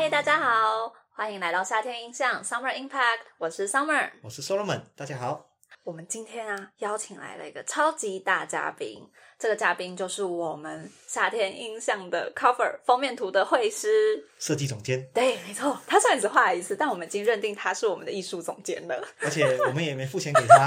嗨，大家好，欢迎来到夏天印象 Summer Impact，我是 Summer。我是 Solomon，大家好。我们今天啊，邀请来了一个超级大嘉宾，这个嘉宾就是我们夏天印象的 cover 封面图的绘师。设计总监，对，没错，他虽然只画了一次，但我们已经认定他是我们的艺术总监了。而且我们也没付钱给他。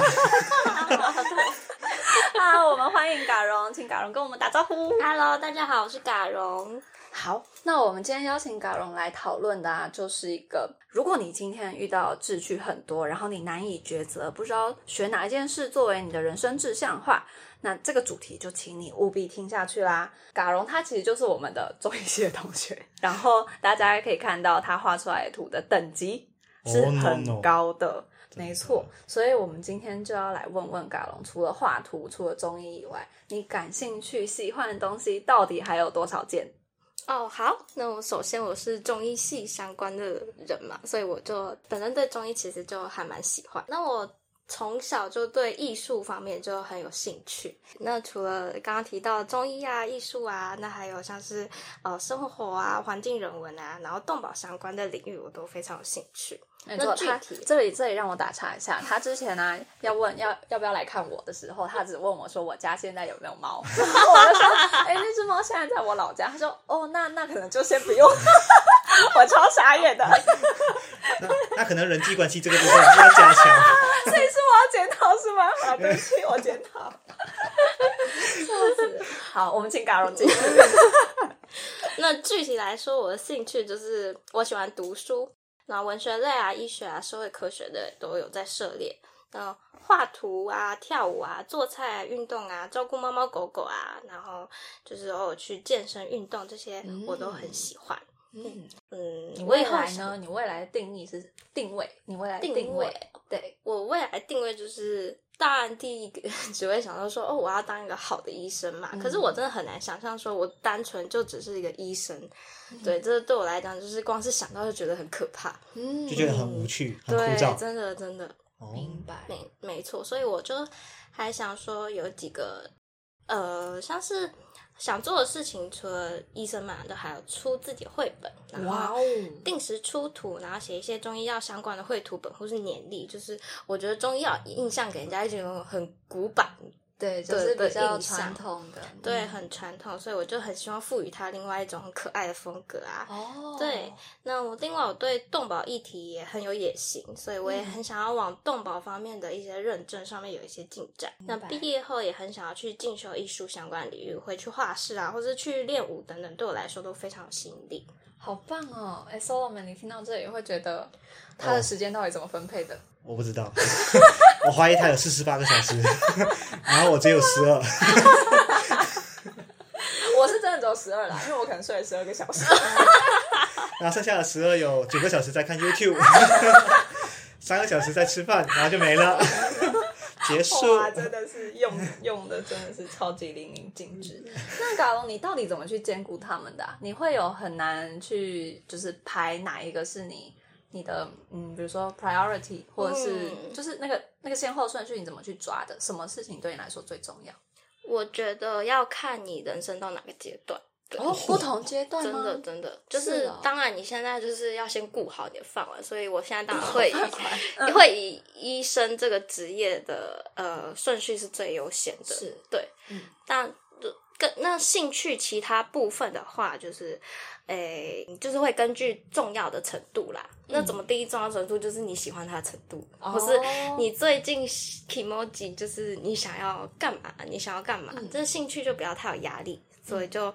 好，我们欢迎嘎荣，请嘎荣跟我们打招呼。Hello，大家好，我是嘎荣。好，那我们今天邀请嘎荣来讨论的啊，就是一个，如果你今天遇到志趣很多，然后你难以抉择，不知道选哪一件事作为你的人生志向的话，那这个主题就请你务必听下去啦。嘎荣他其实就是我们的中医系的同学，然后大家可以看到他画出来的图的等级是 Oh, no, 很 no. 高的。没错，所以我们今天就要来问问嘎龙，除了画图、除了中医以外，你感兴趣、喜欢的东西到底还有多少件？哦，好，那我首先我是中医系相关的人嘛，所以我就本身对中医其实就还蛮喜欢。那我从小就对艺术方面就很有兴趣。那除了刚刚提到中医啊、艺术啊，那还有像是呃生活啊、环境人文啊，然后动保相关的领域，我都非常有兴趣。没错，他这里这里让我打岔一下，他之前呢、要问要要不要来看我的时候，他只问我说我家现在有没有猫，然后我就说，哎、那只猫现在在我老家，他说，哦，那那可能就先不用，我超傻眼的，那那可能人际关系这个部分要加强。所以是我要检讨是吗？好，对不起，我检讨。笑死！好，我们请嘎荣继续。那具体来说，我的兴趣就是我喜欢读书，然后文学类啊、医学啊、社会科学的都有在涉猎。那画图啊、跳舞啊、做菜、啊、运动啊、照顾猫猫狗狗啊，然后就是偶尔去健身运动，这些我都很喜欢。嗯，嗯，你未我以后想来呢？你未来的定义是定位，你未来的定位位，对，我未来定位就是，当然第一个 只会想到说，哦，我要当一个好的医生嘛。可是我真的很难想象，说我单纯就只是一个医生，对，这对我来讲，就是光是想到就觉得很可怕。嗯就觉得很无趣、很枯对，燥。真的真的哦，明白。没没错，所以我就还想说有几个呃，像是想做的事情，除了医生嘛，都还有出自己的绘本，然后定时出图，然后写一些中医药相关的绘图本或是年历，就是我觉得中医药印象给人家一种很古板，对，就是比较传统的，对，嗯很传统，所以我就很希望赋予它另外一种很可爱的风格啊。哦，对，那我另外我对动保议题也很有野心，所以我也嗯很想要往动保方面的一些认证上面有一些进展。那毕业后也很想要去进修艺术相关领域，会去画室啊，或者去练舞等等，对我来说都非常有吸引力。好棒哦！哎，Solomon，你听到这里会觉得他的时间到底怎么分配的？我不知道，我怀疑他有四十八个小时，然后我只有十二。我是真的只有十二啦，因为我可能睡了十二个小时。然后剩下的十二有九个小时在看 YouTube，三个小时在吃饭，然后就没了，结束。哇，真的是用 用的真的是超级淋漓尽致。那嘎龙，你到底怎么去兼顾他们的啊、你会有很难去就是排哪一个是你你的嗯，比如说 priority，或者是、嗯就是那个那个先后顺序，你怎么去抓的？什么事情对你来说最重要？我觉得要看你人生到哪个阶段。对哦，不同阶段吗？真的真的，就是当然你现在就是要先顾好你的饭碗，所以我现在当然会会以医生这个职业的呃顺序是最优先的，是对，嗯但跟那兴趣其他部分的话，就是诶，就是会根据重要的程度啦。那怎么定义重要程度？就是你喜欢它的程度，或是你最近 emoji，就是你想要干嘛？你想要干嘛？嗯这兴趣就不要太有压力，所以就。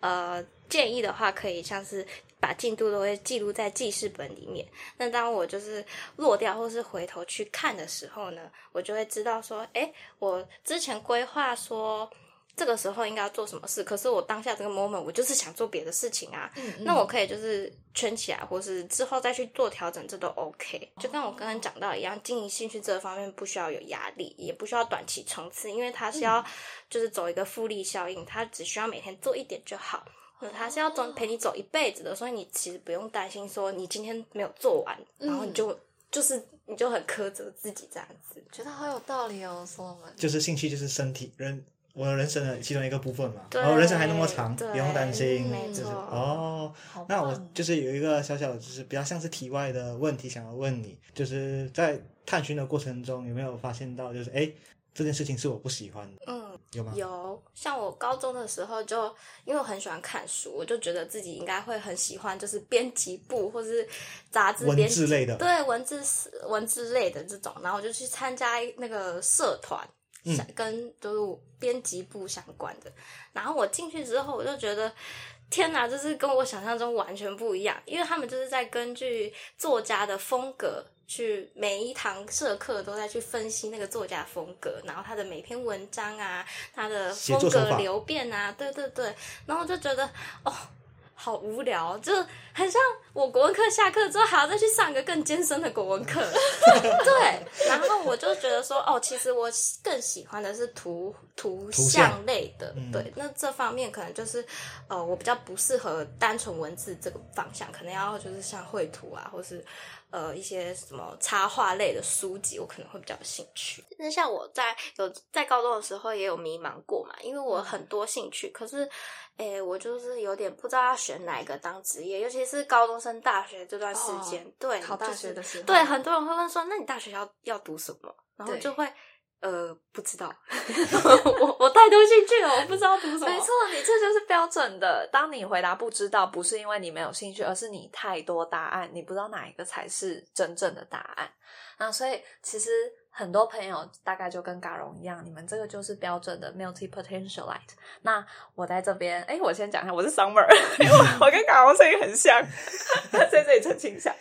呃，建议的话可以像是把进度都会记录在记事本里面。那当我就是落掉或是回头去看的时候呢，我就会知道说，哎，我之前规划说这个时候应该要做什么事，可是我当下这个 moment 我就是想做别的事情啊。嗯那我可以就是圈起来，或是之后再去做调整，这都 OK。就跟我刚刚讲到一样，经营兴趣这方面不需要有压力，也不需要短期冲刺，因为它是要就是走一个复利效应，它只需要每天做一点就好。呃它是要走陪你走一辈子的，所以你其实不用担心说你今天没有做完，然后你就就是你就很苛责自己这样子。觉得好有道理哦，Solomon。就是兴趣就是身体人我人生的其中一个部分嘛，对然后人生还那么长，对不用担心，就是没错哦。那我就是有一个小小，就是比较像是题外的问题，想要问你，就是在探寻的过程中，有没有发现到，就是哎，这件事情是我不喜欢的，嗯，有吗？有，像我高中的时候就，因为我很喜欢看书，我就觉得自己应该会很喜欢，就是编辑部或是杂志文字类的对文字文字类的这种，然后我就去参加那个社团，嗯跟就是编辑部相关的。然后我进去之后，我就觉得。天哪，就是跟我想象中完全不一样，因为他们就是在根据作家的风格去每一堂社课都在去分析那个作家风格，然后他的每篇文章啊，他的风格流变啊，对对对，然后就觉得哦，好无聊，就很像我国文课下课之后还要再去上一个更艰深的国文课，对，然后我就觉得说，哦，其实我更喜欢的是图图图像像类的，嗯。对，那这方面可能就是呃，我比较不适合单纯文字这个方向，可能要就是像绘图啊，或是呃一些什么插画类的书籍，我可能会比较有兴趣。那像我在有在高中的时候也有迷茫过嘛，因为我很多兴趣，可是诶，我就是有点不知道要选哪一个当职业，尤其是高中升大学这段时间，对，考大学的时候，对，很多人会问说，那你大学要要读什么？然后就会呃不知道，我我太多兴趣了，我不知道读什么。没错，你这就是标准的。当你回答不知道，不是因为你没有兴趣，而是你太多答案，你不知道哪一个才是真正的答案。那所以其实很多朋友大概就跟嘎荣一样，你们这个就是标准的 multi potential light。那我在这边，哎，我先讲一下，我是 Summer，我跟嘎荣声音很像，在这里澄清一下，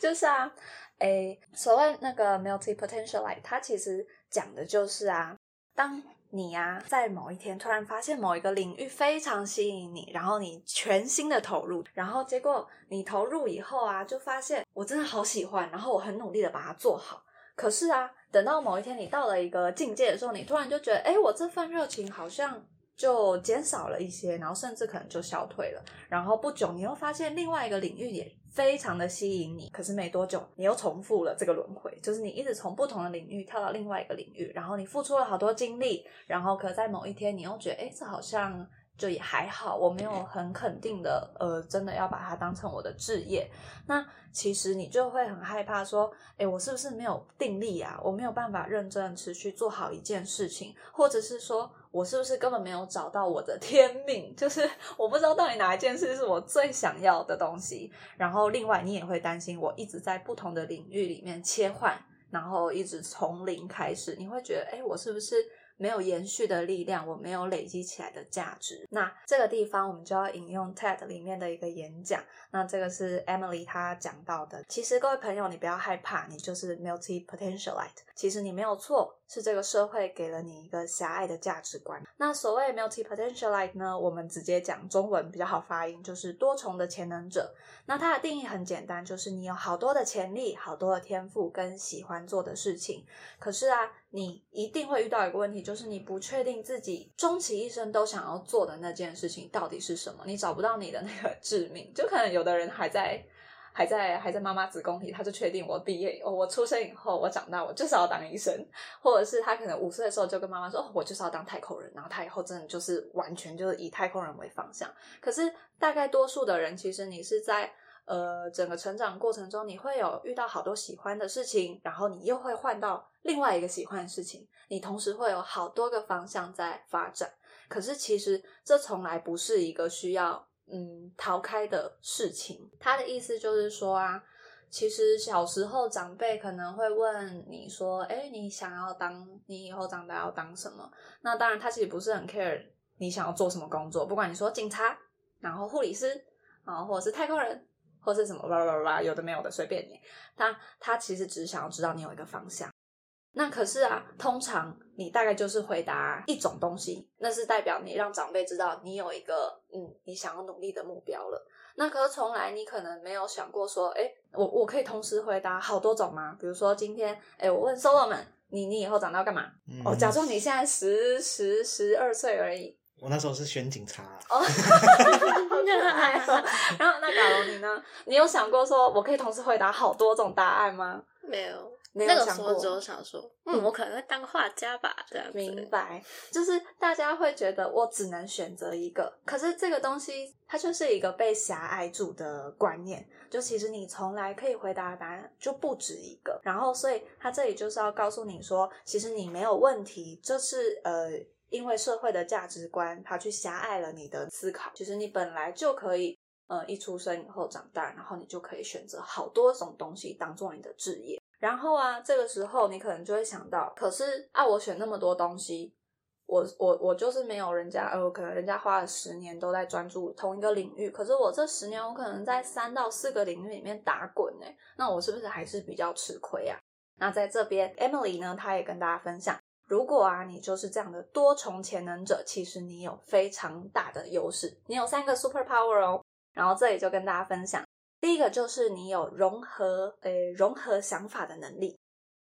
就是啊，哎，所谓那个 multi potential light，它其实讲的就是啊，当你呀、在某一天突然发现某一个领域非常吸引你，然后你全心的投入，然后结果你投入以后啊，就发现我真的好喜欢，然后我很努力的把它做好。可是啊，等到某一天你到了一个境界的时候，你突然就觉得，哎，我这份热情好像就减少了一些，然后甚至可能就消退了。然后不久，你又发现另外一个领域也非常的吸引你，可是没多久，你又重复了这个轮回，就是你一直从不同的领域跳到另外一个领域，然后你付出了好多精力，然后可在某一天，你又觉得，哎，这好像就也还好，我没有很肯定的，呃，真的要把它当成我的志业。那其实你就会很害怕说，哎，我是不是没有定力啊？我没有办法认真持续做好一件事情，或者是说我是不是根本没有找到我的天命？就是 我不知道到底哪一件事是我最想要的东西。然后另外你也会担心，我一直在不同的领域里面切换，然后一直从零开始，你会觉得，哎，我是不是？没有延续的力量，我没有累积起来的价值。那这个地方我们就要引用 TED 里面的一个演讲。那这个是 Emily 她讲到的。其实各位朋友，你不要害怕，你就是 multi potentialite。其实你没有错，是这个社会给了你一个狭隘的价值观。那所谓 multi potentialite 呢，我们直接讲中文比较好发音，就是多重的潜能者。那它的定义很简单，就是你有好多的潜力、好多的天赋跟喜欢做的事情。可是啊，你一定会遇到一个问题，就是你不确定自己终其一生都想要做的那件事情到底是什么，你找不到你的那个 致命。就可能有的人还在。还在还在妈妈子宫里，他就确定我毕业以后，我出生以后，我长大我就是要当医生，或者是他可能五岁的时候就跟妈妈说，哦，我就是要当太空人，然后他以后真的就是完全就是以太空人为方向。可是大概多数的人，其实你是在呃整个成长过程中，你会有遇到好多喜欢的事情，然后你又会换到另外一个喜欢的事情，你同时会有好多个方向在发展。可是其实这从来不是一个需要嗯逃开的事情。他的意思就是说啊，其实小时候长辈可能会问你说，哎，你想要当你以后长大要当什么？那当然他其实不是很 care 你想要做什么工作，不管你说警察，然后护理师啊，或者是太空人。或是什么啦啦啦，有的没有的，随便你。他他其实只是想要知道你有一个方向。那可是啊，通常你大概就是回答一种东西，那是代表你让长辈知道你有一个嗯，你想要努力的目标了。那可是从来你可能没有想过说，哎，我我可以同时回答好多种吗？比如说今天，哎，我问 Solomon，你你以后长大要干嘛？嗯哦，假装你现在十十十二岁而已。我那时候是选警察，哦，然后那卡龙你呢？你有想过说我可以同时回答好多种答案吗？没有，没有那个想过时候只有想说，嗯嗯，我可能会当画家吧，这样子。明白，就是大家会觉得我只能选择一个，可是这个东西它就是一个被狭隘住的观念，就其实你从来可以回答的答案就不止一个，然后所以他这里就是要告诉你说，其实你没有问题，就是呃。因为社会的价值观，它去狭隘了你的思考。其实你本来就可以，呃，一出生以后长大，然后你就可以选择好多种东西当做你的职业。然后啊，这个时候你可能就会想到，可是啊，我选那么多东西，我我我就是没有人家，呃，可能人家花了十年都在专注同一个领域，可是我这十年我可能在三到四个领域里面打滚呢，那我是不是还是比较吃亏啊？那在这边，Emily 呢，她也跟大家分享，如果啊你就是这样的多重潜能者，其实你有非常大的优势，你有三个 super power 哦。然后这里就跟大家分享。第一个就是你有融合，诶，融合想法的能力。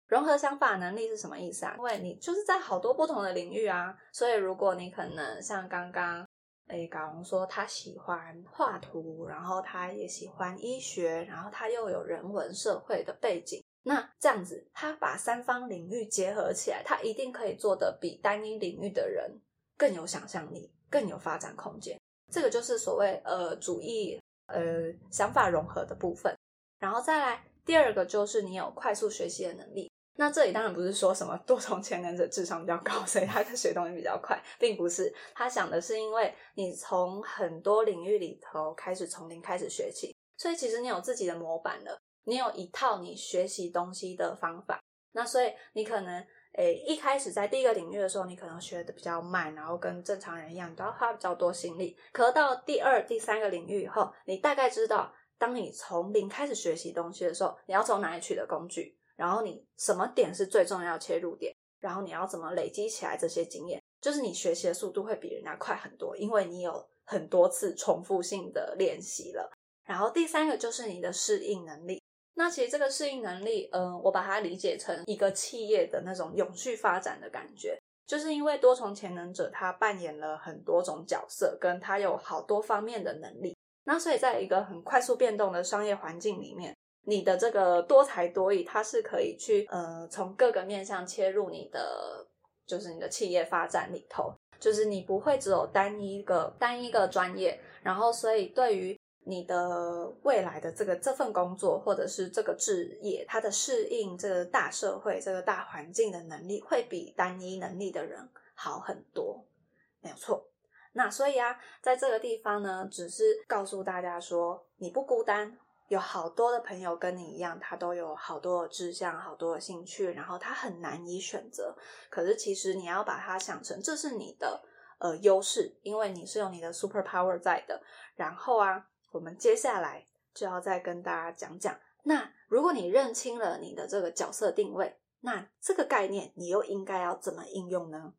融合想法能力是什么意思啊？因为你就是在好多不同的领域啊，所以如果你可能像刚刚，诶，嘎龙说他喜欢画图，然后他也喜欢医学，然后他又有人文社会的背景，那这样子他把三方领域结合起来，他一定可以做得比单一领域的人更有想象力，更有发展空间。这个就是所谓呃主义呃想法融合的部分，然后再来第二个就是你有快速学习的能力。那这里当然不是说什么多重潜能者智商比较高，所以他学东西比较快，并不是。他想的是因为你从很多领域里头开始从零开始学起，所以其实你有自己的模板了，你有一套你学习东西的方法。那所以你可能。诶，一开始在第一个领域的时候，你可能学的比较慢，然后跟正常人一样，都要花比较多心力。可到第二、第三个领域以后，你大概知道，当你从零开始学习东西的时候，你要从哪里取得工具，然后你什么点是最重要切入点，然后你要怎么累积起来这些经验，就是你学习的速度会比人家快很多，因为你有很多次重复性的练习了。然后第三个就是你的适应能力。那其实这个适应能力，嗯，我把它理解成一个企业的那种永续发展的感觉，就是因为多重潜能者他扮演了很多种角色，跟他有好多方面的能力，那所以在一个很快速变动的商业环境里面，你的这个多才多艺，它是可以去呃从各个面向切入你的，就是你的企业发展里头，就是你不会只有单一个单一个专业，然后所以对于你的未来的这个这份工作，或者是这个职业，它的适应这个大社会、这个大环境的能力，会比单一能力的人好很多，没有错。那所以啊，在这个地方呢，只是告诉大家说，你不孤单，有好多的朋友跟你一样，他都有好多的志向、好多的兴趣，然后他很难以选择。可是其实你要把它想成，这是你的呃优势，因为你是有你的 super power 在的。然后啊。我们接下来就要再跟大家讲讲，那如果你认清了你的这个角色定位，那这个概念你又应该要怎么应用呢？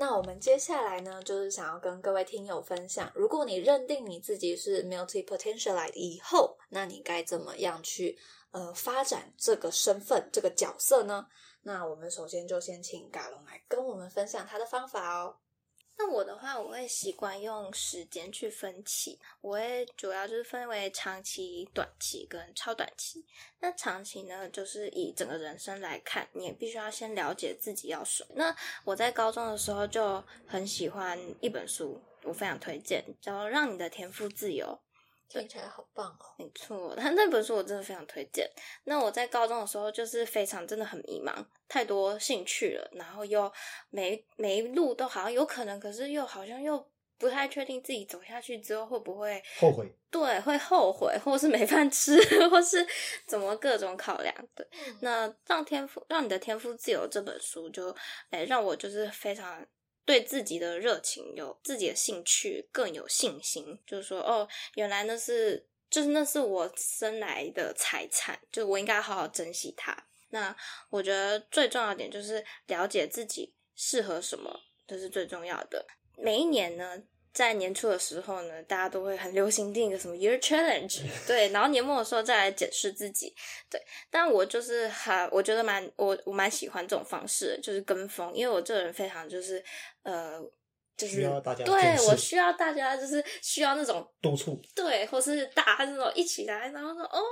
那我们接下来呢，就是想要跟各位听友分享，如果你认定你自己是 multi potentialite 以后，那你该怎么样去呃发展这个身份、这个角色呢？那我们首先就先请嘎龙来跟我们分享他的方法哦。那我的话，我会习惯用时间去分期，我会主要就是分为长期、短期跟超短期。那长期呢，就是以整个人生来看，你也必须要先了解自己要什么。那我在高中的时候就很喜欢一本书，我非常推荐，叫《让你的天赋自由》。听起来好棒哦！没错，他那本书我真的非常推荐。那我在高中的时候就是非常真的很迷茫，太多兴趣了，然后又每每一路都好像有可能，可是又好像又不太确定自己走下去之后会不会后悔。对，会后悔，或是没饭吃，或是怎么各种考量。对，那让天赋让你的天赋自由这本书就诶让我就是非常。对自己的热情、有自己的兴趣更有信心，就是说，哦，原来那是，就是那是我生来的财产，就我应该好好珍惜它。那我觉得最重要点就是了解自己适合什么，这是最重要的。每一年呢，在年初的时候呢，大家都会很流行定一个什么 year challenge，对，然后年末的时候再来检视自己，对。但我就是还我觉得蛮我我蛮喜欢这种方式，就是跟风，因为我这个人非常就是呃。就是需要大家对我需要大家就是需要那种督促，对，或是大家那种一起来，然后说哦，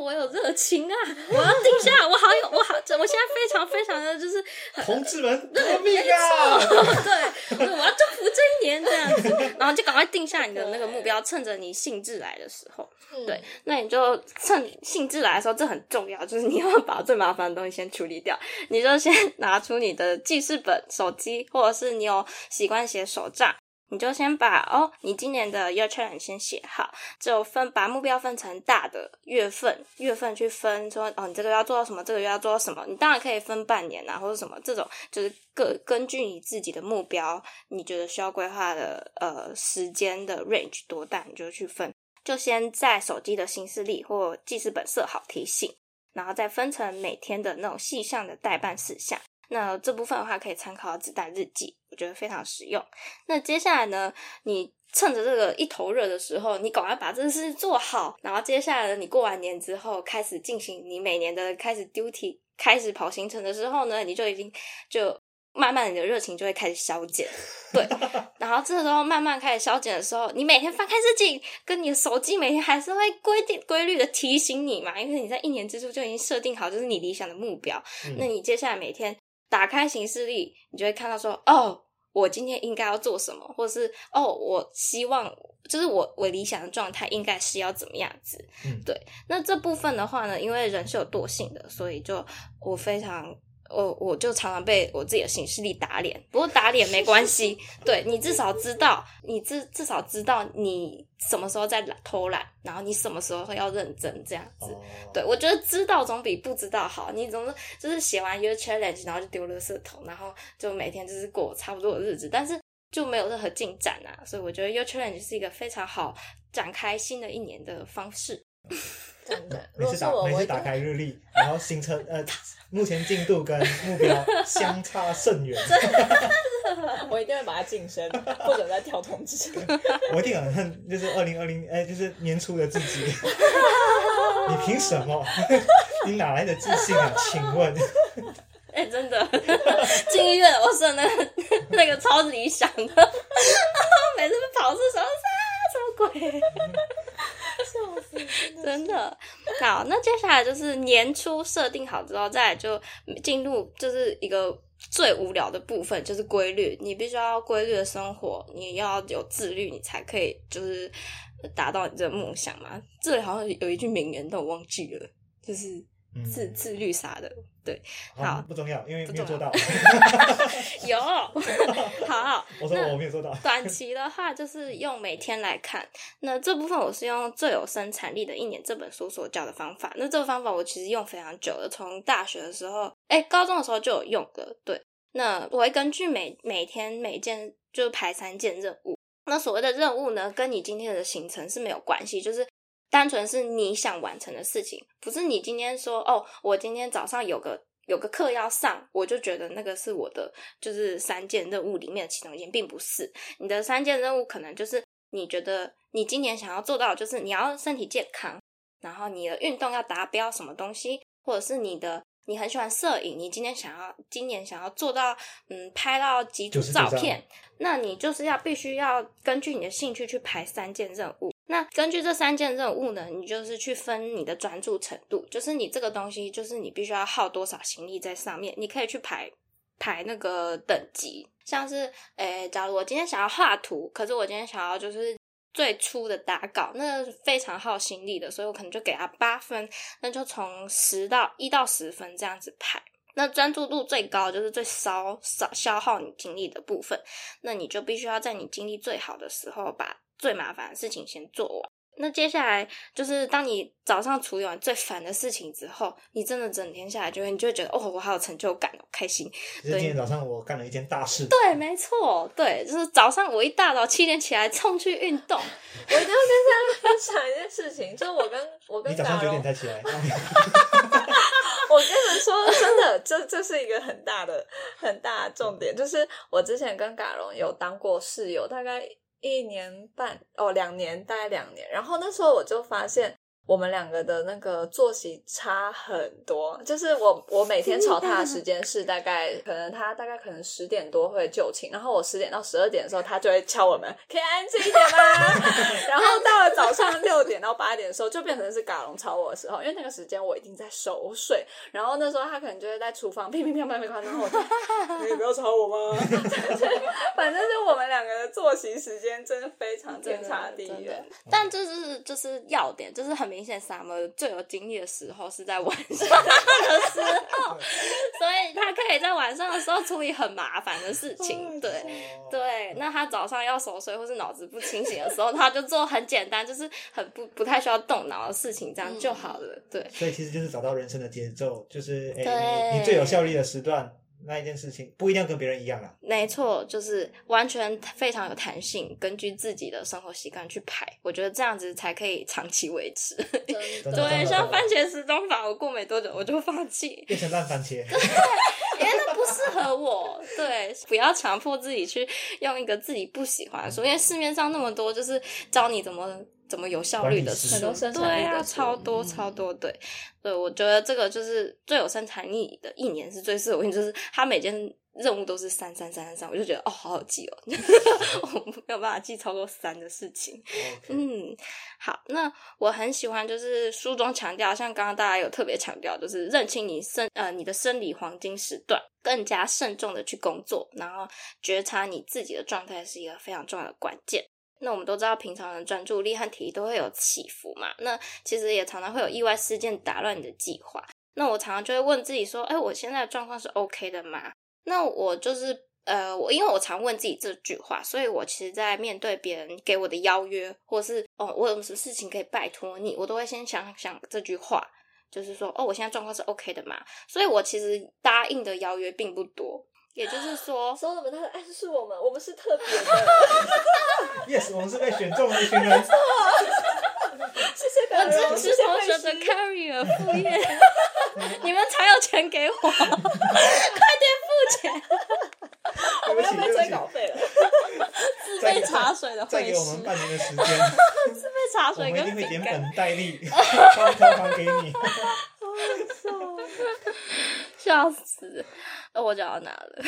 我有热情啊，我要定下，我好有，我好，我现在非常非常的就是同志们革命啊！对，我要征服这一年这样子，然后就赶快定下你的那个目标，趁着你兴致来的时候，对，那你就趁兴致来的时候，这很重要，就是你要把最麻烦的东西先处理掉，你就先拿出你的记事本、手机，或者是你有习惯写手账。你就先把哦，你今年的 year Check 先写好，就分把目标分成大的月份，月份去分说哦，你这个月要做到什么，这个月要做到什么。你当然可以分半年啊，或者什么这种，就是各根据你自己的目标，你觉得需要规划的呃时间的 range 多大，你就去分。就先在手机的行事历或记事本设好提醒，然后再分成每天的那种细项的代办事项。那这部分的话，可以参考子弹日记，我觉得非常实用。那接下来呢，你趁着这个一头热的时候，你赶快把这个事做好。然后接下来呢，你过完年之后，开始进行你每年的开始 duty，开始跑行程的时候呢，你就已经就慢慢你的热情就会开始消减。对，然后这时候慢慢开始消减的时候，你每天翻开日记，跟你的手机每天还是会规定规律的提醒你嘛，因为你在一年之初就已经设定好就是你理想的目标。那你接下来每天。打开行事历，你就会看到说，哦，我今天应该要做什么，或者是哦，我希望就是我我理想的状态应该是要怎么样子？嗯，对。那这部分的话呢，因为人是有惰性的，所以就我非常。我我就常常被我自己的行事力打脸，不过打脸没关系，对你至少知道，你至至少知道你什么时候在偷懒，然后你什么时候要认真这样子。对我觉得知道总比不知道好。你总是就是写完一个 challenge，然后就丢了色头，然后就每天就是过差不多的日子，但是就没有任何进展啊。所以我觉得 your challenge 是一个非常好展开新的一年的方式。真的，每次打每次打开日历，然后行程 呃，目前进度跟目标相差甚远。我一定会把它晋升，不准再跳通知。我一定很恨，就是二零二零哎，就是年初的自己。你凭什么？你哪来的自信啊？请问？哎，真的进医院，我是那个那个超理想的，每次跑是什么啥什么鬼？的好，那接下来就是年初设定好之后，再就进入就是一个最无聊的部分，就是规律。你必须要规律的生活，你要有自律，你才可以就是达到你这个梦想嘛。这里好像有一句名言，但我忘记了，就是自自律啥的。对，好，不重要，因为没有做到。有，好，我说我没有做到。短期的话，就是用每天来看。那这部分我是用《最有生产力的一年》这本书所教的方法。那这个方法我其实用非常久了，从大学的时候，哎，高中的时候就有用的。对，那我会根据每每天每件就排三件任务。那所谓的任务呢，跟你今天的行程是没有关系，就是。单纯是你想完成的事情，不是你今天说哦，我今天早上有个有个课要上，我就觉得那个是我的就是三件任务里面的其中一件，并不是你的三件任务，可能就是你觉得你今年想要做到，就是你要身体健康，然后你的运动要达标什么东西，或者是你的你很喜欢摄影，你今天想要今年想要做到嗯拍到几组照片，那你就是要必须要根据你的兴趣去排三件任务。那根据这三件任务呢，你就是去分你的专注程度，就是你这个东西，就是你必须要耗多少心力在上面。你可以去排排那个等级，像是，诶，假如我今天想要画图，可是我今天想要就是最初的打稿，那非常耗心力的，所以我可能就给他八分，那就从十到一到十分这样子排。那专注度最高就是最烧少消耗你精力的部分，那你就必须要在你精力最好的时候把。最麻烦的事情先做完，那接下来就是当你早上处理完最烦的事情之后，你真的整天下来就会，你就会觉得哦，我好有成就感，开心。今天早上我干了一件大事。对，没错，对，就是早上我一大早七点起来冲去运动。我一定要跟大家分享一件事情，就是我跟 我跟你早上九点才起来。我跟你们说，真的，这这是一个很大的很大的重点，就是我之前跟嘎荣有当过室友，大概一年半哦，两年，大概两年。然后那时候我就发现。我们两个的那个作息差很多，就是我我每天吵他的时间是大概可能他大概可能十点多会就寝，然后我十点到十二点的时候，他就会敲我们，可以安静一点吗？然后到了早上六点到八点的时候，就变成是嘎龙吵我的时候，因为那个时间我已经在熟睡，然后那时候他可能就会在厨房乒乒乓乓乒乓，然后我就你不要吵我吗？反正就我们两个的作息时间真的非常天差地远，但这是就是要点，就是很明。明显，Summer 最有精力的时候是在晚上的时候，所以他可以在晚上的时候处理很麻烦的事情。对对，那他早上要熟睡或是脑子不清醒的时候，他就做很简单，就是很不不太需要动脑的事情，这样就好了。对，所以其实就是找到人生的节奏，就是哎，你最有效率的时段。那一件事情不一定要跟别人一样啊。没错，就是完全非常有弹性，根据自己的生活习惯去排。我觉得这样子才可以长期维持。对，像番茄时钟法，我过没多久我就放弃，变成烂番茄。对，因为那不适合我。对，不要强迫自己去用一个自己不喜欢，因为市面上那么多，就是教你怎么。怎么有效率的很多生产力的超多超多对对，我觉得这个就是最有生产力的一年是最适合我，就是他每件任务都是三三三三三，我就觉得哦好好记哦，我没有办法记超过三的事情。嗯，好，那我很喜欢就是书中强调，像刚刚大家有特别强调，就是认清你生呃你的生理黄金时段，更加慎重的去工作，然后觉察你自己的状态是一个非常重要的关键。那我们都知道，平常人专注力和体力都会有起伏嘛。那其实也常常会有意外事件打乱你的计划。那我常常就会问自己说：“哎，我现在的状况是 OK 的吗？”那我就是呃，我因为我常问自己这句话，所以我其实，在面对别人给我的邀约，或是哦，我有什么事情可以拜托你，我都会先想想这句话，就是说：“哦，我现在状况是 OK 的嘛？”所以，我其实答应的邀约并不多。也就是说，所有们他暗示我们，我们是特别的。Yes，我们是被选中的一群人。谢谢我支持同学的 career 副业，你们才有钱给我，快点付钱。我们要被催稿费了。自备茶水的再给我们半年的时间。自备茶水，我们一定会连本带利，包套房给你。笑死！我讲到哪了？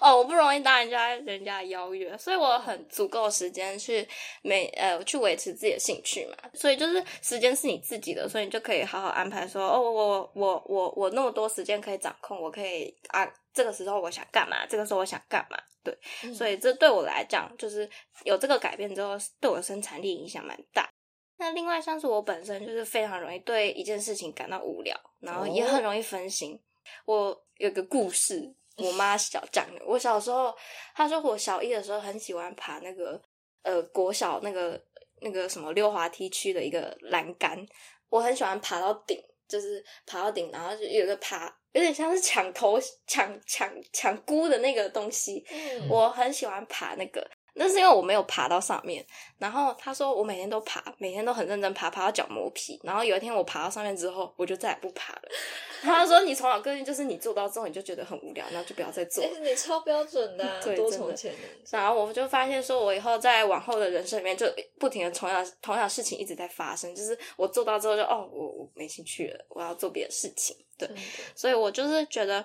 哦，我不容易答人家人家邀约，所以我很足够时间去每呃去维持自己的兴趣嘛。所以就是时间是你自己的，所以你就可以好好安排说哦，我我我我那么多时间可以掌控，我可以啊这个时候我想干嘛，这个时候我想干嘛。对，所以这对我来讲，就是有这个改变之后，对我的生产力影响蛮大。那另外像是我本身就是非常容易对一件事情感到无聊，然后也很容易分心。我有个故事，我妈小讲的。我小时候，她说我小一的时候很喜欢爬那个呃国小那个那个什么溜滑梯区的一个栏杆，我很喜欢爬到顶，就是爬到顶，然后就有个爬，有点像是抢头抢抢抢菇的那个东西，我很喜欢爬那个。那是因为我没有爬到上面，然后他说我每天都爬，每天都很认真爬，爬到脚磨皮。然后有一天我爬到上面之后，我就再也不爬了。他说你从小个性就是你做到之后你就觉得很无聊，那就不要再做。你超标准的，多从前。然后我就发现说，我以后在往后的人生里面就不停的同样同样事情一直在发生，就是我做到之后就哦，我我没兴趣了，我要做别的事情。对，所以我就是觉得。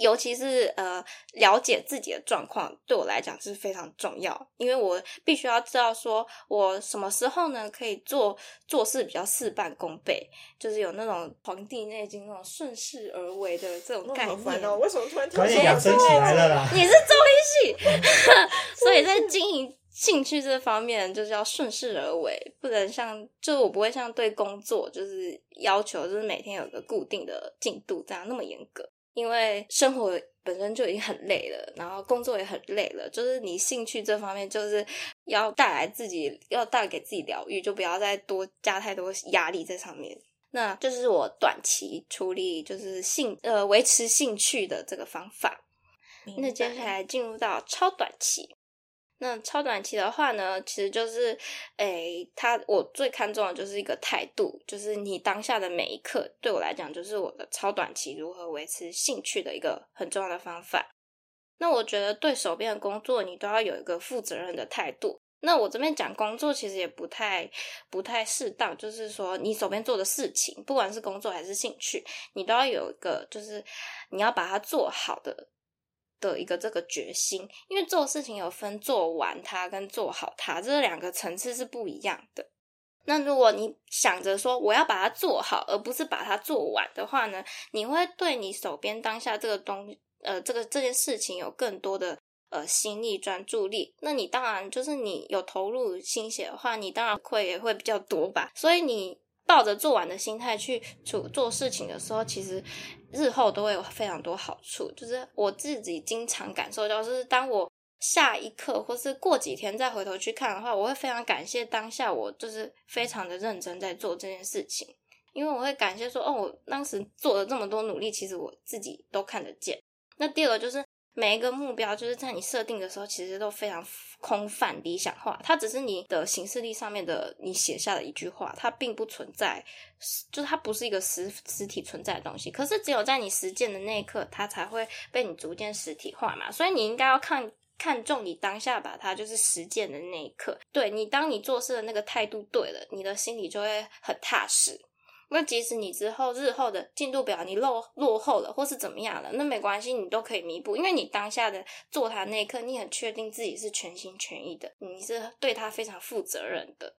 尤其是呃，了解自己的状况，对我来讲是非常重要，因为我必须要知道说，我什么时候呢可以做做事比较事半功倍，就是有那种《黄帝内经》那种顺势而为的这种概念。哦，为什么突然突然养生起来了啦？你是中医系 所以在经营兴趣这方面，就是要顺势而为，不能像就是我不会像对工作就是要求就是每天有个固定的进度这样那么严格。因为生活本身就已经很累了，然后工作也很累了，就是你兴趣这方面，就是要带来自己，要带给自己疗愈，就不要再多加太多压力在上面。那就是我短期处理，就是兴呃维持兴趣的这个方法。那接下来进入到超短期。那超短期的话呢，其实就是，诶，他我最看重的就是一个态度，就是你当下的每一刻，对我来讲，就是我的超短期如何维持兴趣的一个很重要的方法。那我觉得对手边的工作，你都要有一个负责任的态度。那我这边讲工作，其实也不太不太适当，就是说你手边做的事情，不管是工作还是兴趣，你都要有一个，就是你要把它做好的的一个这个决心。因为做事情有分做完它跟做好它，这两个层次是不一样的。那如果你想着说我要把它做好，而不是把它做完的话呢，你会对你手边当下这个东呃这个这件事情有更多的呃心力专注力。那你当然就是你有投入心血的话，你当然会也会比较多吧。所以你抱着做完的心态去做做事情的时候，其实日后都会有非常多好处。就是我自己经常感受到，就是当我下一刻或是过几天再回头去看的话，我会非常感谢当下我就是非常的认真在做这件事情，因为我会感谢说，哦，我当时做了这么多努力，其实我自己都看得见。那第二个就是每一个目标，就是在你设定的时候，其实都非常空泛理想化，它只是你的行事历上面的你写下的一句话，它并不存在，就是它不是一个实实体存在的东西。可是只有在你实践的那一刻，它才会被你逐渐实体化嘛。所以你应该要看。看重你当下把它就是实践的那一刻，对你，当你做事的那个态度对了，你的心里就会很踏实。那即使你之后日后的进度表你落落后了，或是怎么样了，那没关系，你都可以弥补，因为你当下的做它那一刻，你很确定自己是全心全意的，你是对他非常负责任的，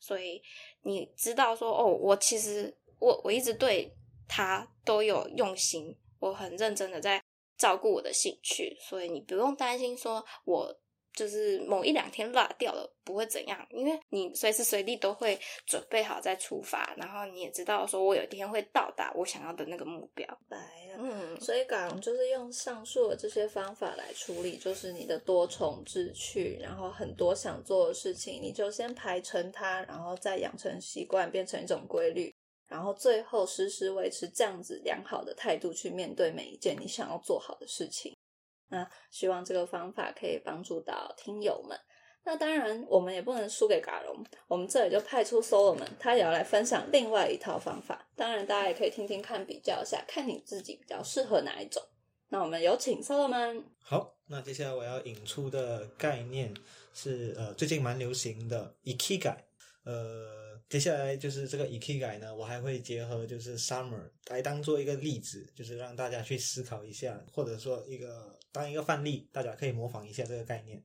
所以你知道说，哦，我其实我我一直对他都有用心，我很认真的在照顾我的兴趣，所以你不用担心说我。就是某一两天落掉了不会怎样，因为你随时随地都会准备好再出发，然后你也知道说我有一天会到达我想要的那个目标。白了，嗯，所以港就是用上述的这些方法来处理，就是你的多重志趣，然后很多想做的事情，你就先排成它，然后再养成习惯，变成一种规律，然后最后时时维持这样子良好的态度去面对每一件你想要做好的事情。那希望这个方法可以帮助到听友们。那当然，我们也不能输给嘎龙，我们这里就派出 Solo 们，他也要来分享另外一套方法。当然，大家也可以听听看，比较一下，看你自己比较适合哪一种。那我们有请 Solo 们。好，那接下来我要引出的概念是呃最近蛮流行的 e k i g a。呃，接下来就是这个 e k i g a 呢，我还会结合就是 Summer 来当做一个例子，就是让大家去思考一下，或者说一个当一个范例，大家可以模仿一下这个概念。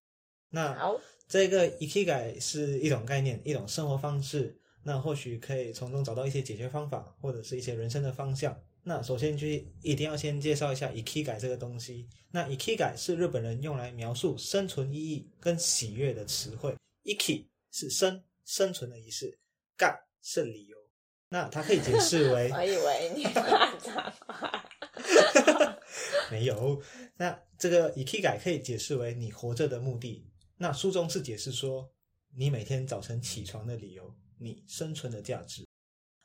那好，这个 Ikigai 是一种概念，一种生活方式。那或许可以从中找到一些解决方法，或者是一些人生的方向。那首先就一定要先介绍一下 Ikigai 这个东西。那 Ikigai 是日本人用来描述生存意义跟喜悦的词汇。Iki 是生生存的仪式，干是理由。那它可以解释为 我以为你夸张话。没有。那这个 Ikigai 可以解释为你活着的目的。那书中是解释说，你每天早晨起床的理由，你生存的价值。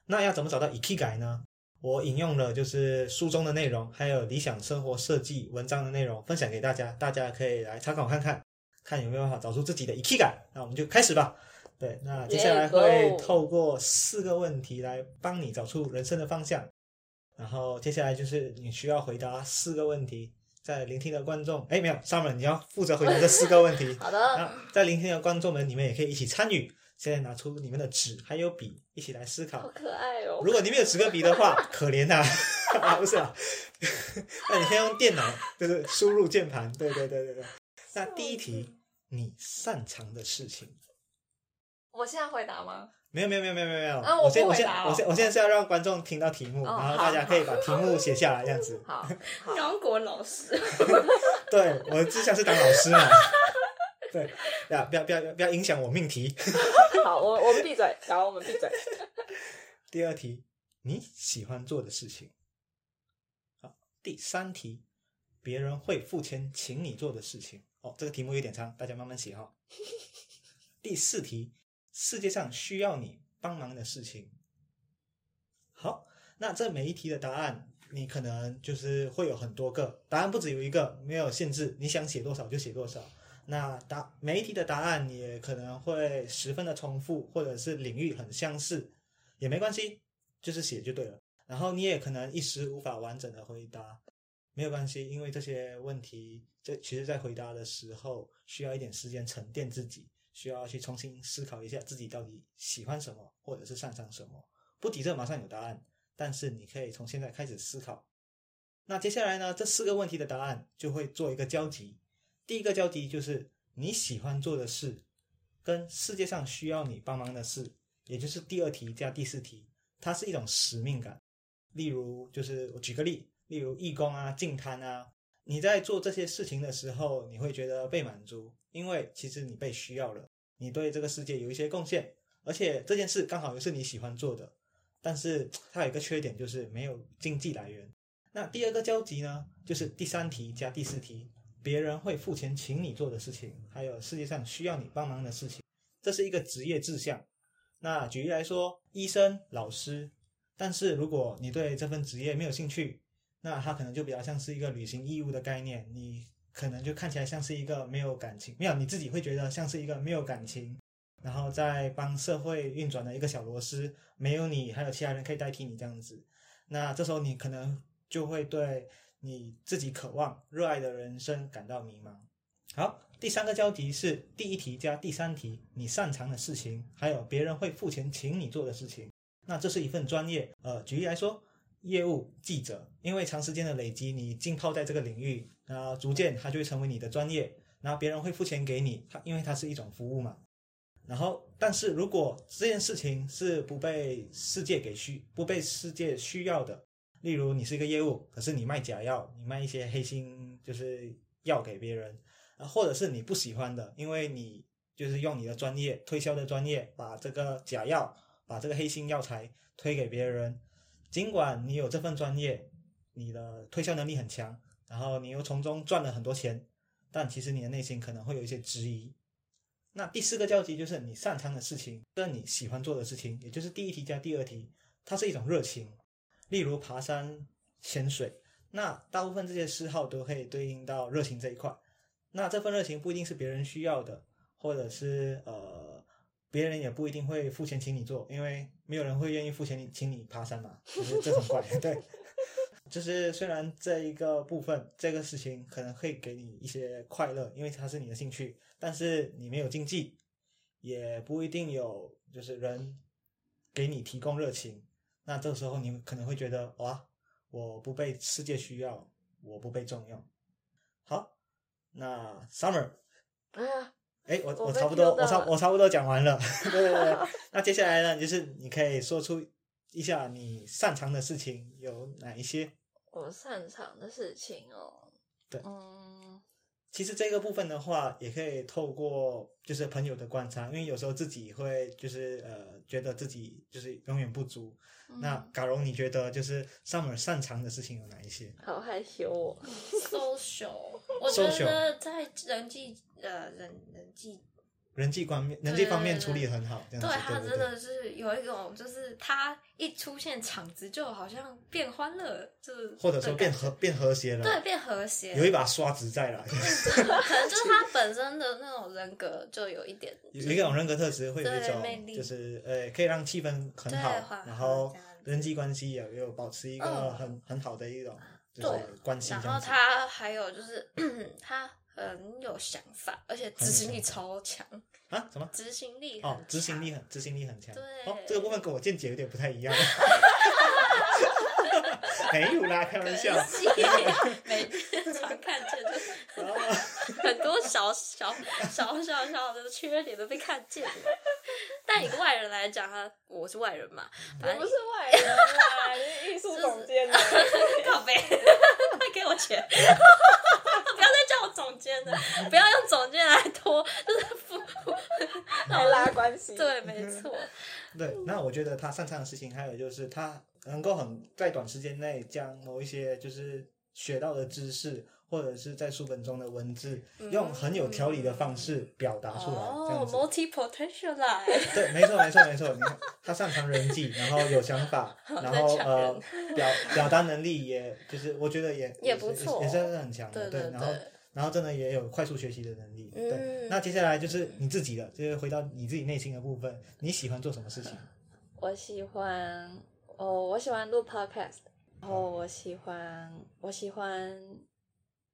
那要怎么找到 Ikigai 呢？我引用了就是书中的内容，还有理想生活设计文章的内容，分享给大家，大家可以来参考看看，看有没有办法找出自己的 Ikigai。那我们就开始吧。对，那接下来会透过四个问题来帮你找出人生的方向。然后接下来就是你需要回答四个问题，在聆听的观众，哎，没有，Summer，你要负责回答这四个问题。好的，那在聆听的观众们，你们也可以一起参与。现在拿出你们的纸还有笔，一起来思考。好可爱哦。如果你们有纸跟笔的话，可怜呐、啊，不是啊，那你先用电脑，就是输入键盘。对对对对对。那第一题，你擅长的事情？我现在回答吗？没有没有没有没有没有，啊我我现我现我现我现在是要让观众听到题目，哦然后大家可以把题目写下来，这样子。好，好，刚国老师，对，我的志向是当老师嘛。对，不要不要不要不要影响我命题。好，我我们闭嘴，然后我们闭嘴。第二题，你喜欢做的事情。好，第三题，别人会付钱请你做的事情。哦，这个题目有点长，大家慢慢写哈、第四题，世界上需要你帮忙的事情。好，那这每一题的答案，你可能就是会有很多个，答案不止有一个，没有限制，你想写多少就写多少。那答每一题的答案也可能会十分的重复，或者是领域很相似，也没关系，就是写就对了。然后你也可能一时无法完整的回答，没有关系，因为这些问题，这其实在回答的时候需要一点时间沉淀自己，需要去重新思考一下自己到底喜欢什么，或者是擅长什么。不急着马上有答案，但是你可以从现在开始思考。那接下来呢，这四个问题的答案就会做一个交集。第一个交集就是你喜欢做的事，跟世界上需要你帮忙的事，也就是第二题加第四题，它是一种使命感。例如，就是我举个例，例如义工啊、净滩啊，你在做这些事情的时候，你会觉得被满足，因为其实你被需要了，你对这个世界有一些贡献，而且这件事刚好又是你喜欢做的。但是 它有一个缺点，就是没有经济来源。那第二个交集呢，就是第三题加第四题，别人会付钱请你做的事情，还有世界上需要你帮忙的事情，这是一个职业志向。那举例来说，医生、老师。但是如果你对这份职业没有兴趣，那它可能就比较像是一个履行义务的概念，你可能就看起来像是一个没有感情，没有你自己会觉得像是一个没有感情，然后在帮社会运转的一个小螺丝，没有你还有其他人可以代替你这样子，那这时候你可能就会对你自己渴望、热爱的人生感到迷茫。好，第三个交集是第一题加第三题，你擅长的事情，还有别人会付钱请你做的事情。那这是一份专业，呃，举例来说，业务记者，因为长时间的累积，你浸泡在这个领域，啊，逐渐它就会成为你的专业，然后别人会付钱给你，它因为它是一种服务嘛。然后，但是如果这件事情是不被世界给需，不被世界需要的，例如你是一个业务，可是你卖假药，你卖一些黑心就是药给别人，啊，或者是你不喜欢的，因为你就是用你的专业推销的专业把这个假药。把这个黑心药材推给别人，尽管你有这份专业，你的推销能力很强，然后你又从中赚了很多钱，但其实你的内心可能会有一些质疑。那第四个交集就是你擅长的事情跟你喜欢做的事情，也就是第一题加第二题，它是一种热情。例如爬山、潜水，那大部分这些嗜好都可以对应到热情这一块。那这份热情不一定是别人需要的，或者是呃。别人也不一定会付钱请你做，因为没有人会愿意付钱请你爬山嘛，就是这种怪。对，就是虽然这一个部分这个事情可能会给你一些快乐，因为它是你的兴趣，但是你没有经济，也不一定有就是人给你提供热情。那这个时候你可能会觉得哇，我不被世界需要，我不被重用。好，那 Summer。哎，我我差不多，我差我差不多讲完了。对对对，那接下来呢，就是你可以说出一下你擅长的事情有哪一些？我擅长的事情哦，对，嗯，其实这个部分的话，也可以透过就是朋友的观察，因为有时候自己会就是呃，觉得自己就是永远不足。那嘎荣，你觉得就是 Summer 擅长的事情有哪一些？好害羞哦，social，我觉得在人际。呃，人人际人际方面，人际方面处理很好。对他真的是有一种，就是他一出现场子，就好像变欢乐，就是或者说变和变和谐了。对，变和谐，有一把刷子在了。可能就是他本身的那种人格就有一点，有一种人格特质会有一种，就是呃，可以让气氛很好，然后人际关系也有保持一个很很好的一种就是关系。然后他还有就是 他。很有想法，而且执行力超强啊！什么？执行力哦，执行力很，执行力很强。对，哦，这个部分跟我见解有点不太一样。没有啦，开玩笑。每天常看见的，很多小小小小小的缺点都被看见了。但一个外人来讲，他我是外人嘛，我不是外人啊，艺术总监的，靠背，快给我钱。总监的，不要用总监来拖，就是 来拉关系。对，没错。对，那我觉得他擅长的事情，还有就是他能够很在短时间内将某一些就是学到的知识，或者是在书本中的文字，用很有条理的方式表达出来。哦，multi potential 来。对，没错，没错，没错。你看，他擅长人际，然后有想法，然后呃，表表达能力，也就是我觉得也也不错，也是很强的。对，然后。然后真的也有快速学习的能力。对，嗯那接下来就是你自己的，就是回到你自己内心的部分，你喜欢做什么事情？我喜欢哦，我喜欢录 podcast，然后我喜欢我喜欢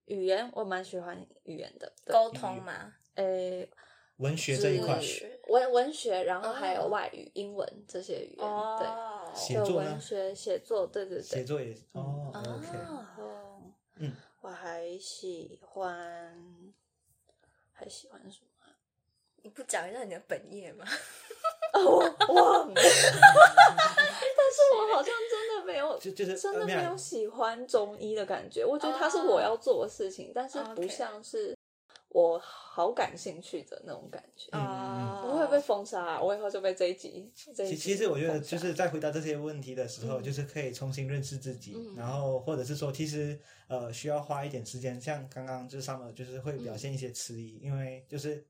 语言，我蛮喜欢语言的。对沟通嘛，诶，文学这一块，是文文学，然后还有哦外语、英文这些语言。哦，对，写作呢文学写作，对对对。写作也是哦啊，OK，嗯，我还喜欢，还喜欢什么啊？你不讲一下你的本业吗？哦，我忘了。但是我好像真的没有，就就是真的没有喜欢中医的感觉。我觉得它是我要做的事情，但是不像是我好感兴趣的那种感觉。嗯嗯不会被封杀、啊，我以后就被这一集其其实我觉得就是在回答这些问题的时候，嗯。就是可以重新认识自己，嗯。然后或者是说，其实呃需要花一点时间，像刚刚就是 Summer 就是会表现一些迟疑，因为就是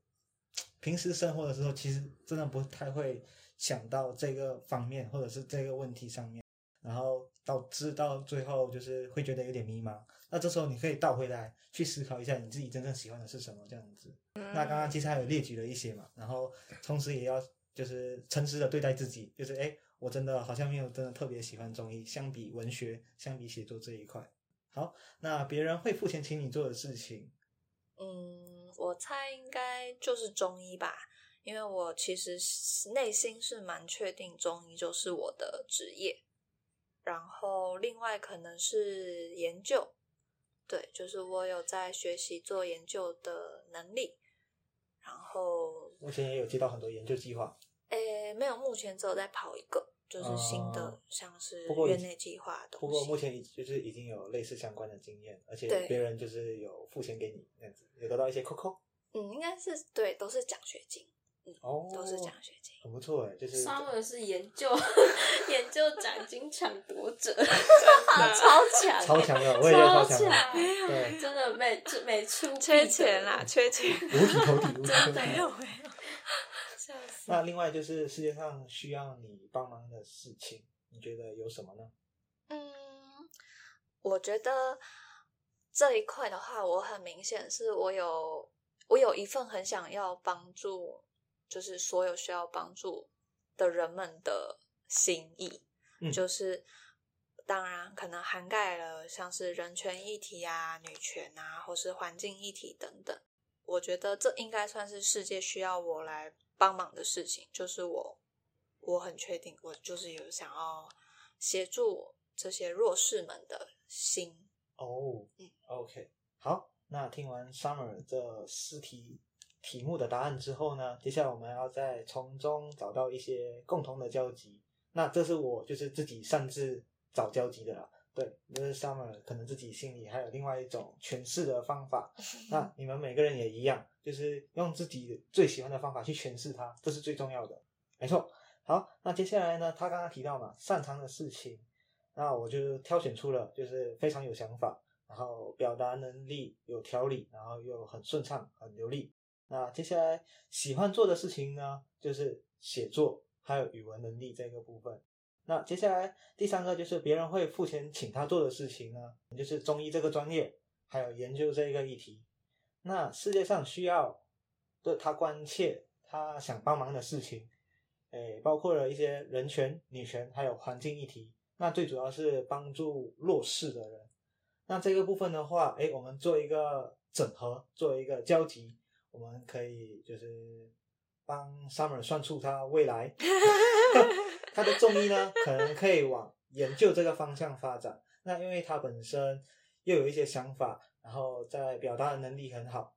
平时生活的时候，其实真的不太会想到这个方面或者是这个问题上面，然后导致到最后就是会觉得有点迷茫。那这时候你可以倒回来去思考一下你自己真正喜欢的是什么，这样子。那刚刚其实还有列举了一些嘛，然后同时也要就是诚实的对待自己，就是哎，诶我真的好像没有真的特别喜欢中医，相比文学，相比写作这一块。好，那别人会付钱请你做的事情，嗯，我猜应该就是中医吧，因为我其实是内心是蛮确定中医就是我的职业，然后另外可能是研究，对，就是我有在学习做研究的能力，然后目前也有接到很多研究计划，诶，没有，目前只有在跑一个，就是新的，哦像是院内计划的东西。不过目前已就是已经有类似相关的经验，而且别人就是有付钱给你那样子，有得到一些扣扣嗯，应该是对，都是奖学金，哦，都是奖学金。很不错哎，就是沙尔是研究 研究奖金抢夺者，超强超强的，我也觉得超强的，强，对，真的每每出缺钱啦，缺钱。五体投地，五体投地。没有没有，笑死那另外就是世界上需要你帮忙的事情，你觉得有什么呢？嗯，我觉得这一块的话，我很明显是我有我有一份很想要帮助，就是所有需要帮助的人们的心意，嗯就是当然可能涵盖了像是人权议题啊、女权啊，或是环境议题等等。我觉得这应该算是世界需要我来帮忙的事情，就是我我很确定，我就是有想要协助这些弱势们的心。哦，嗯，OK，好，那听完 Summer 这四题题目的答案之后呢，接下来我们要再从中找到一些共同的交集。那这是我就是自己擅自找交集的啦。对，就是 Summer 可能自己心里还有另外一种诠释的方法。那你们每个人也一样，就是用自己最喜欢的方法去诠释它，这是最重要的。没错。好，那接下来呢，他刚刚提到嘛，擅长的事情，那我就挑选出了就是非常有想法，然后表达能力有条理，然后又很顺畅、很流利。那接下来喜欢做的事情呢，就是写作还有语文能力这个部分。那接下来第三个就是别人会付钱请他做的事情呢，就是中医这个专业，还有研究这个议题。那世界上需要对他关切、他想帮忙的事情，诶，包括了一些人权、女权，还有环境议题。那最主要是帮助弱势的人。那这个部分的话，诶，我们做一个整合，做一个交集，我们可以就是帮 Summer 算出他未来 他的中医呢，可能可以往研究这个方向发展。那因为他本身又有一些想法，然后在表达的能力很好，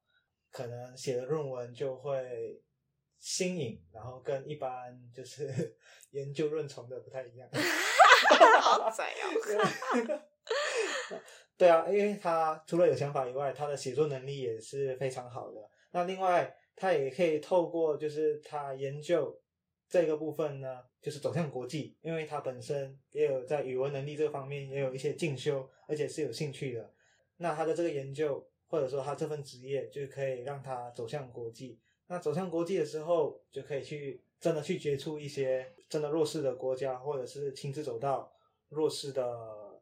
可能写的论文就会新颖，然后跟一般就是 研究论虫的不太一样。好拽哦！对啊，因为他除了有想法以外，他的写作能力也是非常好的。那另外，他也可以透过就是他研究这个部分呢，就是走向国际，因为他本身也有在语文能力这方面也有一些进修，而且是有兴趣的。那他的这个研究或者说他这份职业，就可以让他走向国际。那走向国际的时候，就可以去真的去接触一些真的弱势的国家，或者是亲自走到弱势的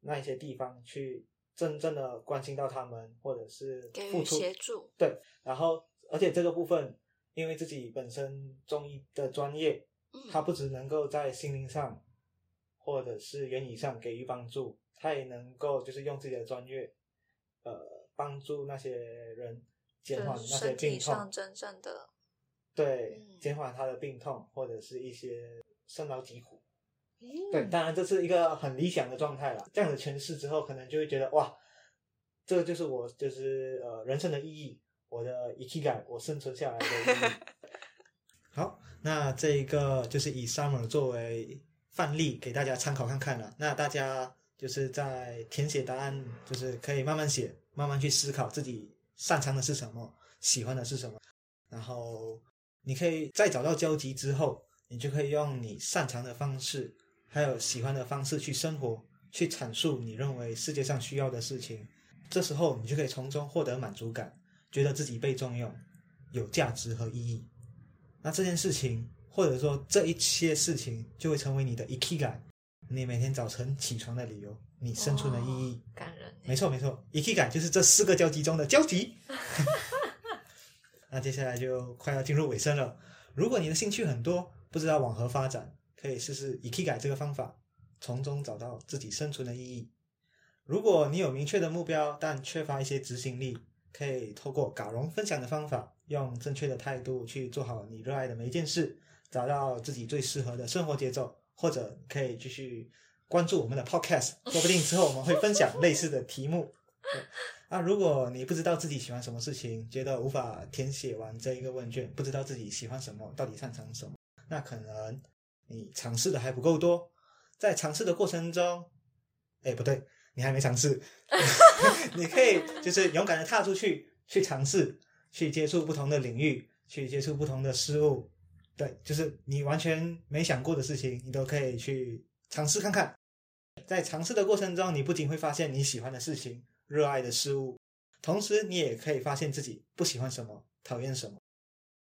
那一些地方去真正的关心到他们，或者是给予付出协助，对，然后而且这个部分，因为自己本身中医的专业，嗯它不只能够在心灵上或者是言语上给予帮助，他也能够就是用自己的专业，呃，帮助那些人减缓那些病痛，上真正的对嗯，减缓他的病痛或者是一些生劳疾苦。嗯对，当然这是一个很理想的状态了。这样子诠释之后，可能就会觉得哇，这个就是我就是呃人生的意义，我的 ikigai，我生存下来的意义。好，那这一个就是以 Summer 作为范例给大家参考看看了。那大家就是在填写答案，就是可以慢慢写，慢慢去思考自己擅长的是什么，喜欢的是什么，然后你可以在找到交集之后，你就可以用你擅长的方式，还有喜欢的方式去生活，去阐述你认为世界上需要的事情。这时候，你就可以从中获得满足感，觉得自己被重用，有价值和意义。那这件事情，或者说这一些事情，就会成为你的 ikigai，你每天早晨起床的理由，你生存的意义。感人欸。没错没错，ikigai 就是这四个交集中的交集。那接下来就快要进入尾声了。如果你的兴趣很多，不知道往何发展，可以试试以 k i g a 这个方法，从中找到自己生存的意义。如果你有明确的目标，但缺乏一些执行力，可以透过嘎荣分享的方法，用正确的态度去做好你热爱的每一件事，找到自己最适合的生活节奏，或者可以继续关注我们的 podcast，说不定之后我们会分享类似的题目。啊，如果你不知道自己喜欢什么事情，觉得无法填写完这一个问卷，不知道自己喜欢什么，到底擅长什么，那可能你尝试的还不够多。在尝试的过程中，哎，不对，你还没尝试，你可以就是勇敢的踏出去，去尝试，去接触不同的领域，去接触不同的事物。对，就是你完全没想过的事情，你都可以去尝试看看。在尝试的过程中，你不仅会发现你喜欢的事情、热爱的事物，同时你也可以发现自己不喜欢什么、讨厌什么。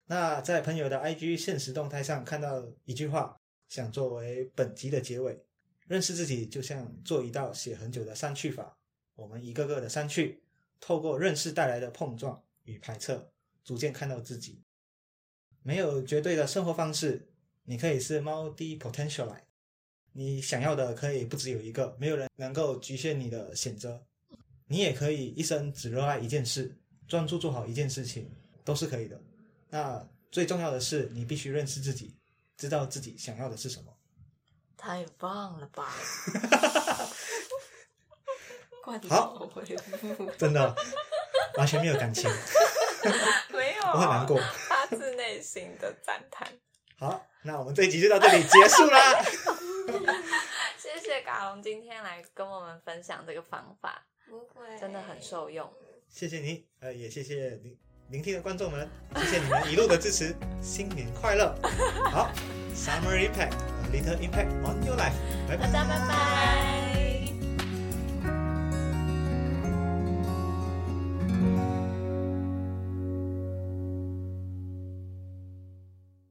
那在朋友的 IG 现实动态上看到一句话，想作为本集的结尾：认识自己就像做一道写很久的删去法，我们一个个的删去，透过认识带来的碰撞与排斥，逐渐看到自己。没有绝对的生活方式，你可以是 multi potential 你想要的可以不只有一个，没有人能够局限你的选择。你也可以一生只热爱一件事，专注做好一件事情，都是可以的。那最重要的是，你必须认识自己，知道自己想要的是什么。太棒了吧！好回复真的完全没有感情，没有，我很难过。发自内心的赞叹。好，那我们这一集就到这里结束啦。谢谢嘎龙今天来跟我们分享这个方法，不会真的很受用。谢谢你，呃，也谢谢聆聆听的观众们，谢谢你们一路的支持，新年快乐！好，Summer Impact，a little impact on your life，拜拜，拜拜。